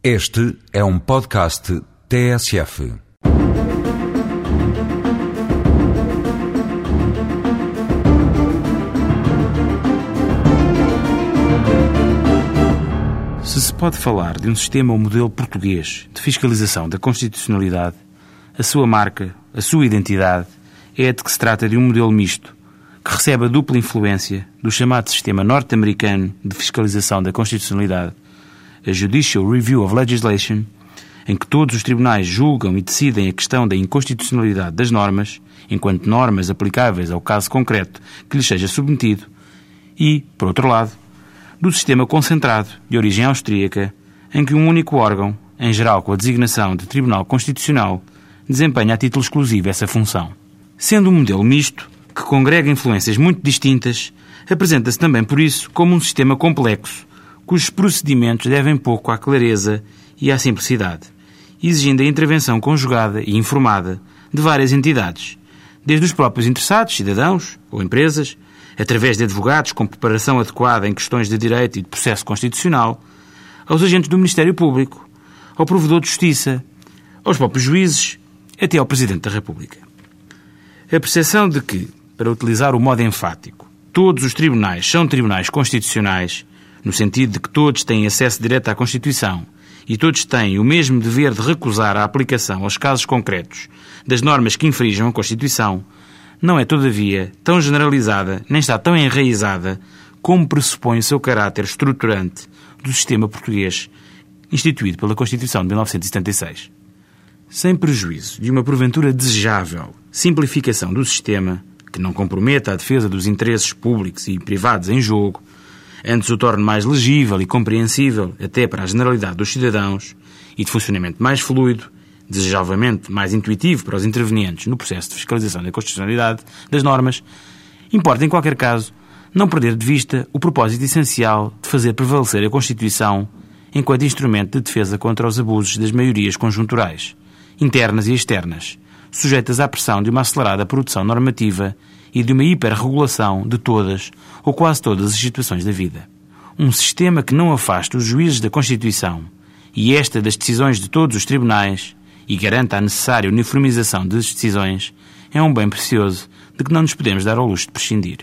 Este é um podcast TSF. Se se pode falar de um sistema ou modelo português de fiscalização da constitucionalidade, a sua marca, a sua identidade, é a de que se trata de um modelo misto, que recebe a dupla influência do chamado sistema norte-americano de fiscalização da constitucionalidade, a Judicial Review of Legislation, em que todos os tribunais julgam e decidem a questão da inconstitucionalidade das normas, enquanto normas aplicáveis ao caso concreto que lhes seja submetido, e, por outro lado, do sistema concentrado, de origem austríaca, em que um único órgão, em geral com a designação de Tribunal Constitucional, desempenha a título exclusivo essa função. Sendo um modelo misto, que congrega influências muito distintas, apresenta-se também por isso como um sistema complexo, cujos procedimentos devem pouco à clareza e à simplicidade, exigindo a intervenção conjugada e informada de várias entidades, desde os próprios interessados, cidadãos ou empresas, através de advogados com preparação adequada em questões de direito e de processo constitucional, aos agentes do Ministério Público, ao provedor de justiça, aos próprios juízes, até ao Presidente da República. A percepção de que, para utilizar o modo enfático, todos os tribunais são tribunais constitucionais, no sentido de que todos têm acesso direto à Constituição e todos têm o mesmo dever de recusar a aplicação aos casos concretos das normas que infringam a Constituição, não é, todavia, tão generalizada nem está tão enraizada como pressupõe o seu caráter estruturante do sistema português instituído pela Constituição de 1976. Sem prejuízo de uma porventura desejável simplificação do sistema, que não comprometa a defesa dos interesses públicos e privados em jogo, antes o torne mais legível e compreensível até para a generalidade dos cidadãos e de funcionamento mais fluido, desejavelmente mais intuitivo para os intervenientes no processo de fiscalização da constitucionalidade das normas, importa, em qualquer caso, não perder de vista o propósito essencial de fazer prevalecer a Constituição enquanto instrumento de defesa contra os abusos das maiorias conjunturais, internas e externas, sujeitas à pressão de uma acelerada produção normativa e de uma hiperregulação de todas ou quase todas as situações da vida. Um sistema que não afasta os juízes da Constituição e esta das decisões de todos os tribunais e garanta a necessária uniformização das decisões é um bem precioso de que não nos podemos dar ao luxo de prescindir.